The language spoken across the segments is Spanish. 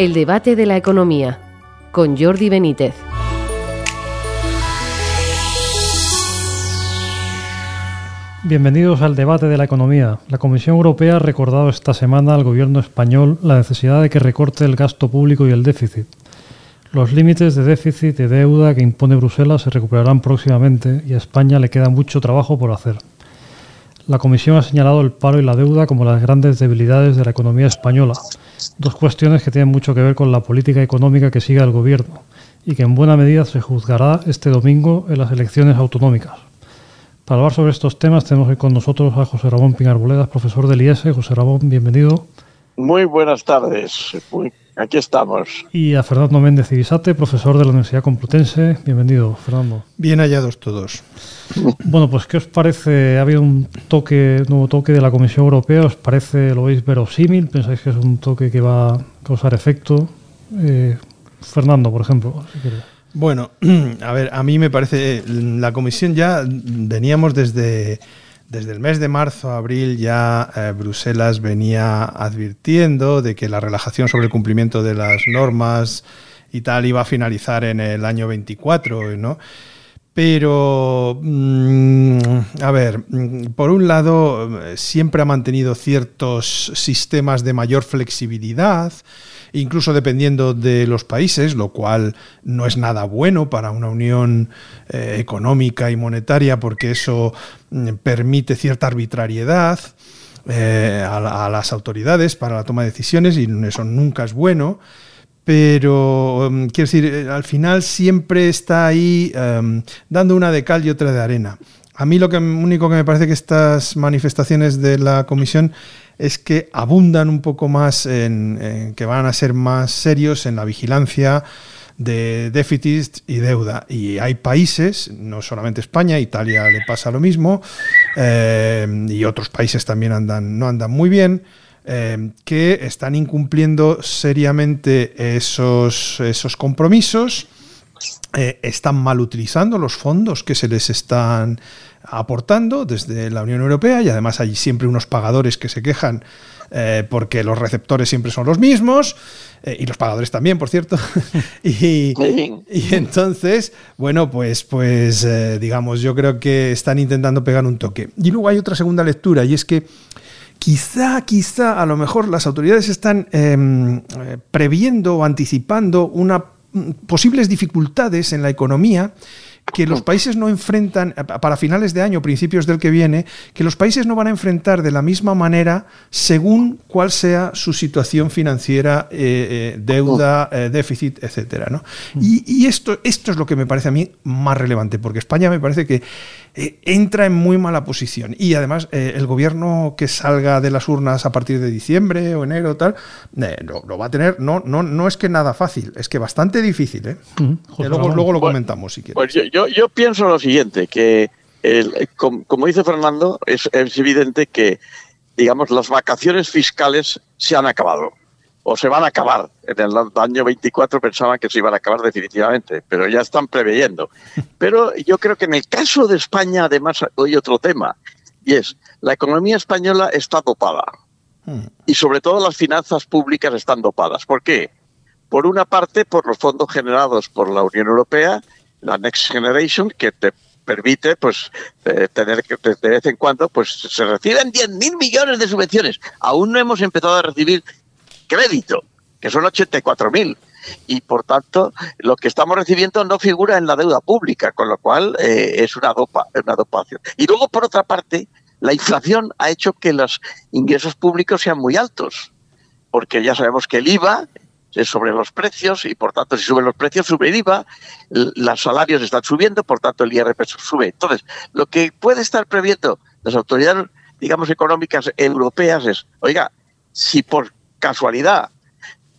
El debate de la economía con Jordi Benítez. Bienvenidos al debate de la economía. La Comisión Europea ha recordado esta semana al gobierno español la necesidad de que recorte el gasto público y el déficit. Los límites de déficit y deuda que impone Bruselas se recuperarán próximamente y a España le queda mucho trabajo por hacer. La Comisión ha señalado el paro y la deuda como las grandes debilidades de la economía española, dos cuestiones que tienen mucho que ver con la política económica que sigue el Gobierno y que en buena medida se juzgará este domingo en las elecciones autonómicas. Para hablar sobre estos temas tenemos hoy con nosotros a José Ramón Pinarboledas, profesor del IES. José Ramón, bienvenido. Muy buenas tardes. aquí estamos. Y a Fernando Méndez Ibisate, profesor de la Universidad Complutense. Bienvenido, Fernando. Bien hallados todos. Bueno, pues ¿qué os parece? Ha habido un toque, nuevo toque de la Comisión Europea. ¿Os parece, lo veis verosímil? ¿Pensáis que es un toque que va a causar efecto? Eh, Fernando, por ejemplo, si bueno, a ver, a mí me parece, la comisión ya veníamos desde, desde el mes de marzo a abril, ya eh, Bruselas venía advirtiendo de que la relajación sobre el cumplimiento de las normas y tal iba a finalizar en el año 24, ¿no? Pero, mm, a ver, mm, por un lado, siempre ha mantenido ciertos sistemas de mayor flexibilidad, incluso dependiendo de los países, lo cual no es nada bueno para una unión eh, económica y monetaria porque eso mm, permite cierta arbitrariedad. Eh, a, las autoridades para la toma de decisiones y eso nunca es bueno pero mm, quiero decir, eh, al final siempre está ahí em, dando una de cal y otra de arena. A mí lo que, único que me parece que estas manifestaciones de la comisión es que abundan un poco más en, que van a ser más serios en la vigilancia de déficit y deuda. Y hay países, no solamente España, Italia le pasa lo mismo, eh, y otros países también andan, no andan muy bien, eh, que están incumpliendo seriamente esos, esos compromisos, eh, están mal utilizando los fondos que se les están aportando desde la Unión Europea y además hay siempre unos pagadores que se quejan eh, porque los receptores siempre son los mismos eh, y los pagadores también, por cierto. y, entonces, bueno, pues, pues digamos, yo creo que están intentando pegar un toque. Y luego hay otra segunda lectura y es que quizá, quizá, a lo mejor las autoridades están em, previendo o anticipando una, posibles dificultades en la economía que los países no enfrentan, eh, para finales de año, principios del que viene, que los países no van a enfrentar de la misma manera según cuál sea su situación financiera, eh, eh, deuda, déficit, etcétera. ¿no? Y, y, esto, esto es lo que me parece a mí más relevante, porque España me parece que eh, entra en muy mala posición. Y además, eh, el gobierno que salga de las urnas a partir de diciembre o enero, tal, eh, lo, va a tener, no, no, no es que nada fácil, es que bastante difícil. ¿eh? luego, luego lo comentamos si quieres. Pues yo, yo, pienso lo siguiente, que como, dice Fernando, es, es evidente que digamos, las vacaciones fiscales se han acabado o se van a acabar. En el año 24 pensaban que se iban a acabar definitivamente, pero ya están preveyendo. Pero yo creo que en el caso de España, además, hay otro tema, y es, la economía española está dopada. Hmm. Y sobre todo las finanzas públicas están dopadas. ¿Por qué? Por una parte, por los fondos generados por la Unión Europea, la Next Generation, que te permite pues eh, tener que de vez en cuando pues se reciben 10.000 millones de subvenciones. Aún no hemos empezado a recibir crédito, que son 84.000. Y por tanto, lo que estamos recibiendo no figura en la deuda pública, con lo cual eh, es una, dopa, una dopación. Y luego, por otra parte, la inflación ha hecho que los ingresos públicos sean muy altos, porque ya sabemos que el IVA es sobre los precios y por tanto si suben los precios sube el IVA, los salarios están subiendo, por tanto el IRPF sube. Entonces, lo que puede estar previendo las autoridades, digamos, económicas europeas es, oiga, si por casualidad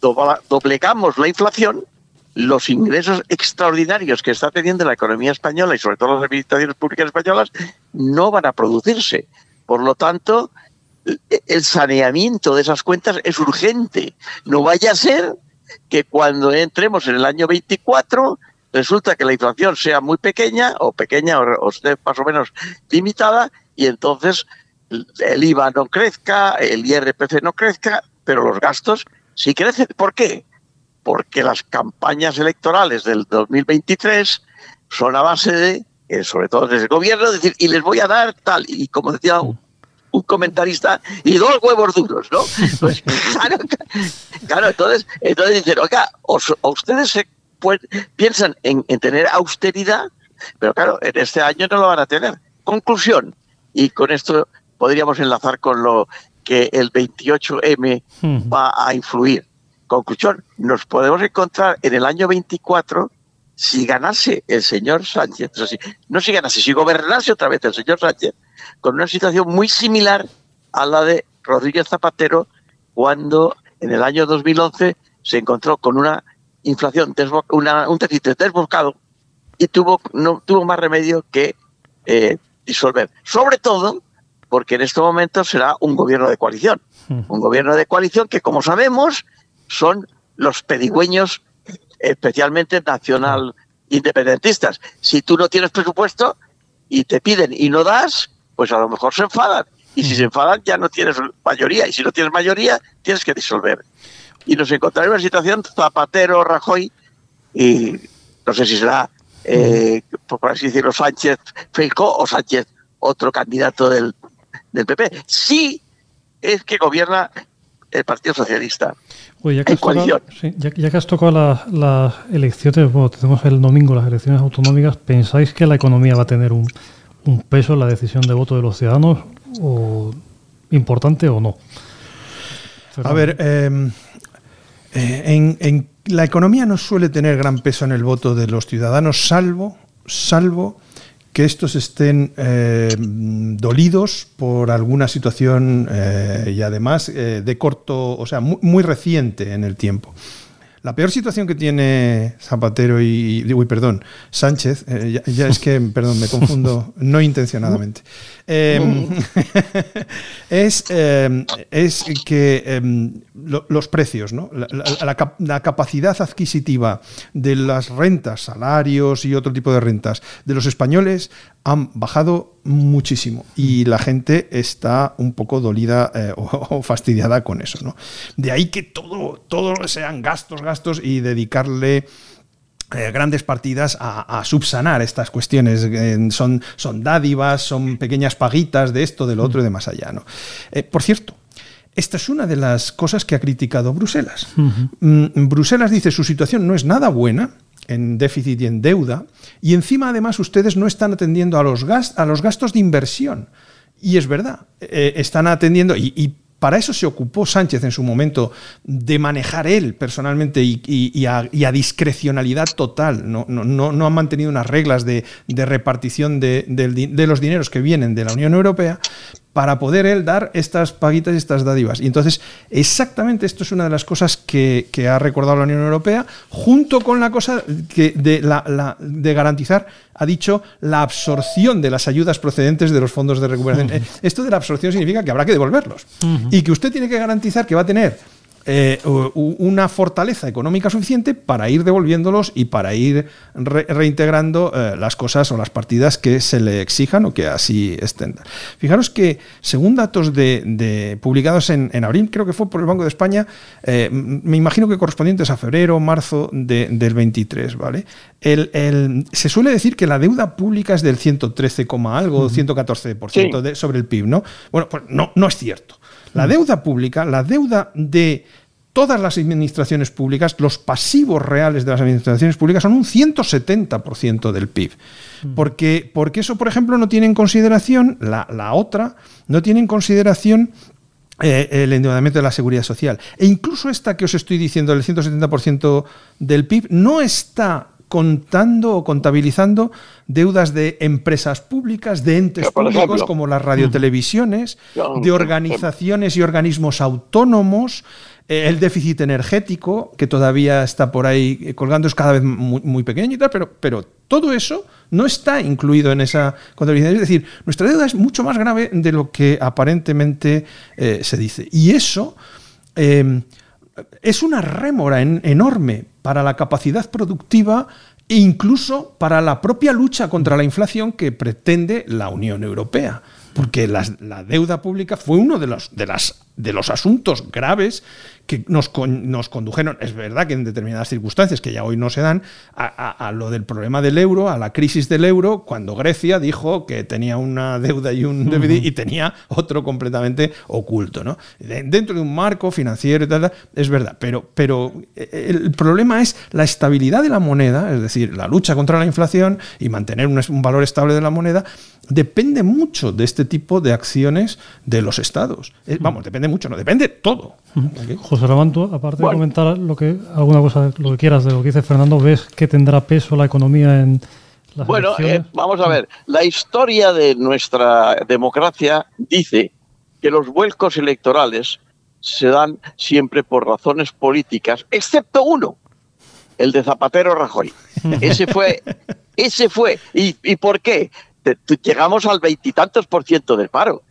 doblegamos la inflación, los ingresos extraordinarios que está teniendo la economía española y sobre todo las administraciones públicas españolas no van a producirse. Por lo tanto, el saneamiento de esas cuentas es urgente. No vaya a ser que cuando entremos en el año 24 resulta que la inflación sea muy pequeña o pequeña o, esté más o menos limitada y entonces el IVA no crezca, el IRPC no crezca, pero los gastos sí crecen. ¿Por qué? porque las campañas electorales del 2023 son a base de, eh, sobre todo desde el gobierno, decir, y les voy a dar tal, y como decía un, comentarista, y dos huevos duros, ¿no? Pues claro, claro entonces, entonces dicen, oiga, o, ustedes se, piensan en, en tener austeridad, pero claro, en este año no lo van a tener. Conclusión, y con esto podríamos enlazar con lo que el 28M va a influir. Conclusión, nos podemos encontrar en el año 24 si ganase el señor Sánchez, no si ganase, si gobernase otra vez el señor Sánchez, con una situación muy similar a la de Rodríguez Zapatero cuando en el año 2011 se encontró con una inflación, un déficit desbocado y tuvo, no tuvo más remedio que eh, disolver. Sobre todo porque en este momento será un gobierno de coalición. Un gobierno de coalición que, como sabemos, son los pedigüeños, especialmente nacional independentistas. Si tú no tienes presupuesto y te piden y no das, pues a lo mejor se enfadan. Y si se enfadan ya no tienes mayoría. Y si no tienes mayoría, tienes que disolver. Y nos encontraremos en una situación Zapatero, Rajoy, y no sé si será, eh, por así decirlo, Sánchez Feijóo o Sánchez otro candidato del, del PP. Sí es que gobierna el Partido Socialista. ya, que has tocado, las elecciones, bueno, tenemos el domingo las elecciones autonómicas, ¿pensáis que la economía va a tener un, peso en la decisión de voto de los ciudadanos o importante o no? A ver, em, eh, en, en, la economía no suele tener gran peso en el voto de los ciudadanos, salvo, salvo que estos estén eh, dolidos por alguna situación eh, y además eh, de corto, o sea, muy, reciente en el tiempo. La peor situación que tiene Zapatero y, uy, perdón, Sánchez, ya, es que, perdón, me confundo, no intencionadamente, em, es, em, es que em, los precios, ¿no? la, capacidad adquisitiva de las rentas, salarios y otro tipo de rentas de los españoles han bajado muchísimo y la gente está un poco dolida eh, o, fastidiada con eso. ¿no? De ahí que todo, todo sean gastos, gastos y dedicarle eh, grandes partidas a, subsanar estas cuestiones. son, son dádivas, son pequeñas paguitas de esto, de lo otro y de más allá. ¿no? Eh, por cierto, esta es una de las cosas que ha criticado Bruselas. Mm, Bruselas dice su situación no es nada buena en déficit y en deuda, y encima además ustedes no están atendiendo a los, a los gastos de inversión. Y es verdad, eh, están atendiendo, y, para eso se ocupó Sánchez en su momento, de manejar él personalmente y, a, discrecionalidad total. No, no, no, han mantenido unas reglas de, repartición de, los dineros que vienen de la Unión Europea, para poder él dar estas paguitas y estas dádivas. Y entonces, exactamente esto es una de las cosas que, ha recordado la Unión Europea, junto con la cosa que de, la, de garantizar, ha dicho, la absorción de las ayudas procedentes de los fondos de recuperación. Eh, esto de la absorción significa que habrá que devolverlos. Y que usted tiene que garantizar que va a tener eh, una fortaleza económica suficiente para ir devolviéndolos y para ir reintegrando eh, las cosas o las partidas que se le exijan o que así estén. Fijaros que, según datos de, publicados en, abril, creo que fue por el Banco de España, eh, me imagino que correspondientes a febrero o marzo del 23, ¿vale? El, se suele decir que la deuda pública es del 113, algo, 114% sobre el PIB, ¿no? Bueno, pues no, no es cierto. La deuda pública, la deuda de todas las administraciones públicas, los pasivos reales de las administraciones públicas son un 170% del PIB. Mm. Porque, porque eso, por ejemplo, no tiene en consideración, la, otra, no tiene en consideración eh, el endeudamiento de la seguridad social. E incluso esta que os estoy diciendo, el 170% del PIB, no está contando o contabilizando deudas de empresas públicas, de entes públicos como las radiotelevisiones, de organizaciones y organismos autónomos, eh, el déficit energético, que todavía está por ahí colgando, es cada vez muy, pequeño y tal, pero, pero todo eso no está incluido en esa contabilidad. Es decir, nuestra deuda es mucho más grave de lo que aparentemente eh, se dice. Y eso eh, es una rémora enorme para la capacidad productiva e incluso para la propia lucha contra la inflación que pretende la Unión Europea. Porque la, deuda pública fue uno de, los, de de los asuntos graves que nos, nos, condujeron, es verdad que en determinadas circunstancias, que ya hoy no se dan, a, lo del problema del euro, a la crisis del euro, cuando Grecia dijo que tenía una deuda y un déficit y tenía otro completamente oculto. ¿no? Dentro de un marco financiero y tal, es verdad, pero, pero eh, el problema es la estabilidad de la moneda, es decir, la lucha contra la inflación y mantener un, un valor estable de la moneda, depende mucho de este tipo de acciones de los estados. Eh, vamos, depende mucho, no, depende todo. José Ramón, aparte de comentar lo que, alguna cosa, lo que quieras de lo que dice Fernando, ¿ves que tendrá peso la economía en las Bueno, eh, vamos a ver, la historia de nuestra democracia dice que los vuelcos electorales se dan siempre por razones políticas, excepto uno, el de Zapatero Rajoy. Ese fue, ese fue. ¿Y, y por qué? llegamos al veintitantos por ciento del paro,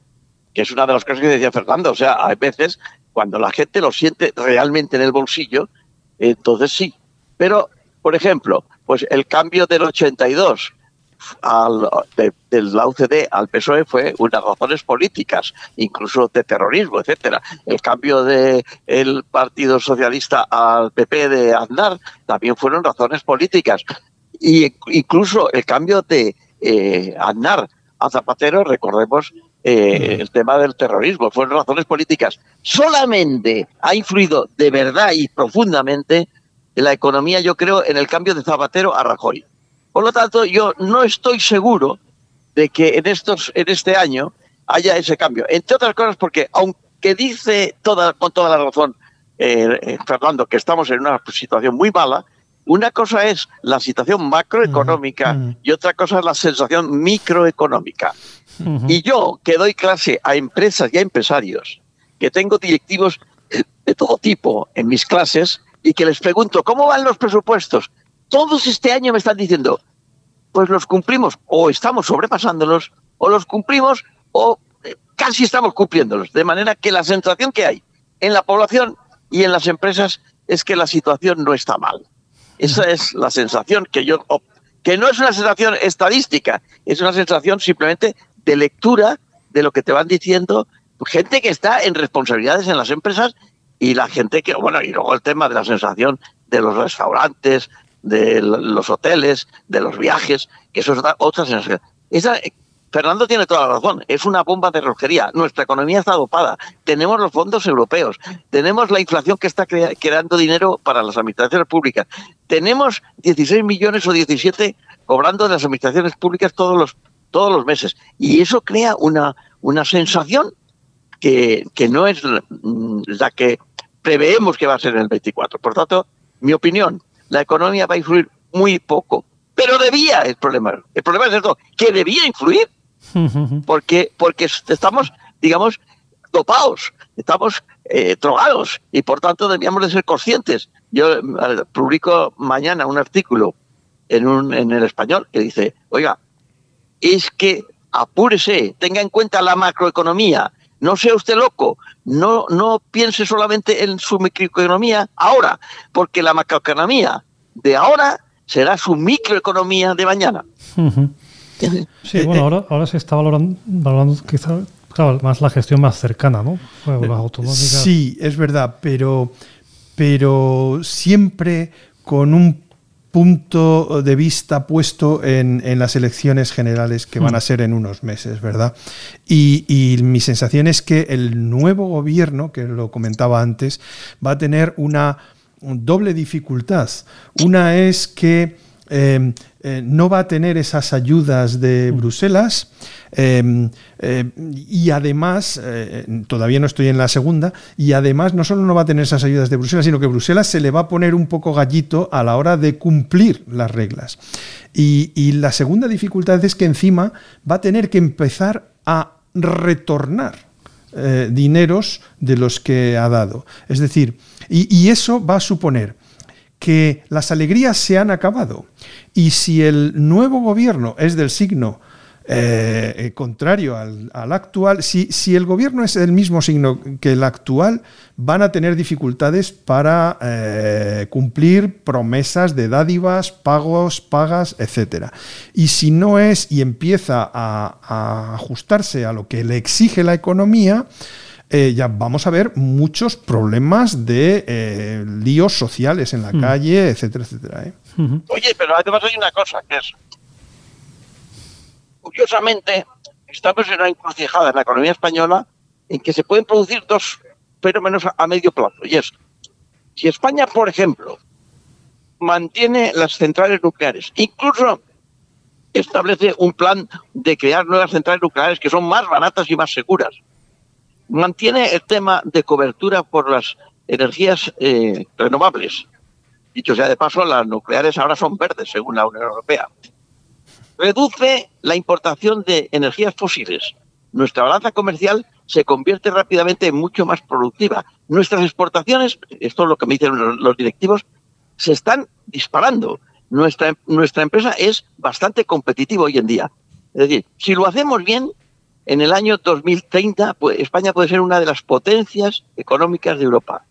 que es una de las cosas que decía Fernando. O sea, hay veces cuando la gente lo siente realmente en el bolsillo, entonces sí. Pero, por ejemplo, pues el cambio del 82 al, de, de, la UCD al PSOE fue unas razones políticas, incluso de terrorismo, etcétera. El cambio del el Partido Socialista al PP de Aznar también fueron razones políticas. Y incluso el cambio de eh, Aznar a Zapatero, recordemos eh, el tema del terrorismo, fueron razones políticas. Solamente ha influido de verdad y profundamente en la economía, yo creo, en el cambio de Zapatero a Rajoy. Por lo tanto, yo no estoy seguro de que en, estos, en este año haya ese cambio. Entre otras cosas porque, aunque dice toda, con toda la razón eh, eh Fernando que estamos en una situación muy mala, una cosa es la situación macroeconómica y otra cosa es la sensación microeconómica. Y yo que doy clase a empresas y a empresarios, que tengo directivos de todo tipo en mis clases y que les pregunto, ¿cómo van los presupuestos? Todos este año me están diciendo, pues los cumplimos o estamos sobrepasándolos o los cumplimos o eh, casi estamos cumpliéndolos. De manera que la sensación que hay en la población y en las empresas es que la situación no está mal. Esa es la sensación que yo, que no es una sensación estadística, es una sensación simplemente de lectura de lo que te van diciendo gente que está en responsabilidades en las empresas y la gente que, bueno, y luego el tema de la sensación de los restaurantes, de los hoteles, de los viajes, que eso es otra sensación. Esa, Fernando tiene toda la razón, es una bomba de relojería. Nuestra economía está dopada. Tenemos los fondos europeos, tenemos la inflación que está creando dinero para las administraciones públicas, tenemos 16 millones o 17 cobrando de las administraciones públicas todos los, todos los meses. Y eso crea una, una sensación que, que no es la que preveemos que va a ser en el 24. Por tanto, mi opinión, la economía va a influir muy poco. Pero debía el problema. El problema es esto, que debía influir porque, porque estamos, digamos, dopados, estamos eh, drogados y por tanto debíamos de ser conscientes. Yo eh, publico mañana un artículo en, un, en el español que dice, oiga, es que apúrese, tenga en cuenta la macroeconomía, no sea usted loco, no, no piense solamente en su microeconomía ahora, porque la macroeconomía de ahora será su microeconomía de mañana. Sí, bueno, ahora, ahora se está valorando, valorando quizá más la gestión más cercana, ¿no? Sí, es verdad, pero, pero siempre con un punto de vista puesto en, las elecciones generales que van a mm. ser en unos meses, ¿verdad? Y, y, mi sensación es que el nuevo gobierno, que lo comentaba antes, va a tener una doble dificultad. Una es que Em, eh, no va a tener esas ayudas de. Bruselas em, eh, y además, eh, todavía no estoy en la segunda, y además no solo no va a tener esas ayudas de Bruselas, sino que Bruselas se le va a poner un poco gallito a la hora de cumplir las reglas. Y, y la segunda dificultad es que encima va a tener que empezar a retornar dineros de los que ha dado. Es decir, y, y eso va a suponer que las alegrías se han acabado. Y si el nuevo gobierno es del signo eh, eh, contrario al, actual, si, si, el gobierno es del mismo signo que el actual, van a tener dificultades para eh, cumplir promesas de dádivas, pagos, pagas, etc. Y si no es y empieza a ajustarse a lo que le exige la economía, eh, ya vamos a ver muchos problemas de eh, líos sociales en la Mm. calle, etcétera, etcétera. ¿eh? Oye, pero además hay una cosa que es. Curiosamente, estamos en una encrucijada en la economía española en que se pueden producir dos fenómenos a medio plazo. Y es, si España, por ejemplo, mantiene las centrales nucleares, incluso establece un plan de crear nuevas centrales nucleares que son más baratas y más seguras, mantiene el tema de cobertura por las energías eh, renovables, Dicho sea de paso, las nucleares ahora son verdes, según la Unión Europea. Reduce la importación de energías fósiles. Nuestra balanza comercial se convierte rápidamente en mucho más productiva. Nuestras exportaciones, esto es lo que me dicen los, directivos, se están disparando. Nuestra, nuestra empresa es bastante competitiva hoy en día. Es decir, si lo hacemos bien, en el año 2030 pues, España puede ser una de las potencias económicas de Europa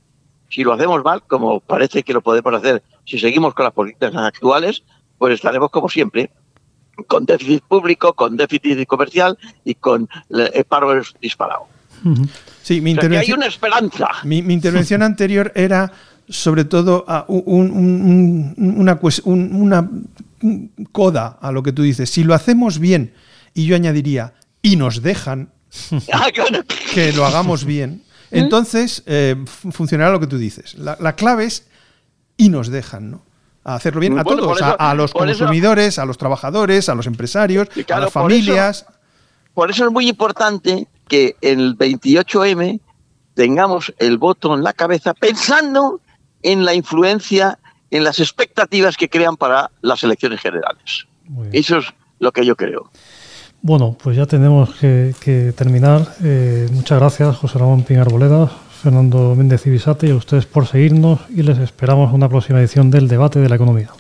si lo hacemos mal, como parece que lo podemos hacer si seguimos con las políticas actuales, pues estaremos como siempre, con déficit público, con déficit comercial y con el paro disparado. Sí, mi O sea, que hay intervención, una esperanza. mi, mi intervención anterior era sobre todo a un- un- un- una, cues- un- una coda a lo que tú dices. Si lo hacemos bien, y yo añadiría, y nos dejan Ah, que lo hagamos bien, entonces eh, fu- funcionará lo que tú dices. La, la clave es y nos dejan, ¿no? A hacerlo bien a Bueno, todos, a- los eso- consumidores, a los trabajadores, a los empresarios, claro, a las por eso- familias. Por eso es muy importante que en el 28M tengamos el voto en la cabeza pensando en la influencia, en las expectativas que crean para las elecciones generales. Eso es lo que yo creo. Bueno, pues ya tenemos que, terminar. Eh, muchas gracias, José Ramón Pinarboleda, Fernando Méndez Ibisate y a ustedes por seguirnos y les esperamos una próxima edición del debate de la economía.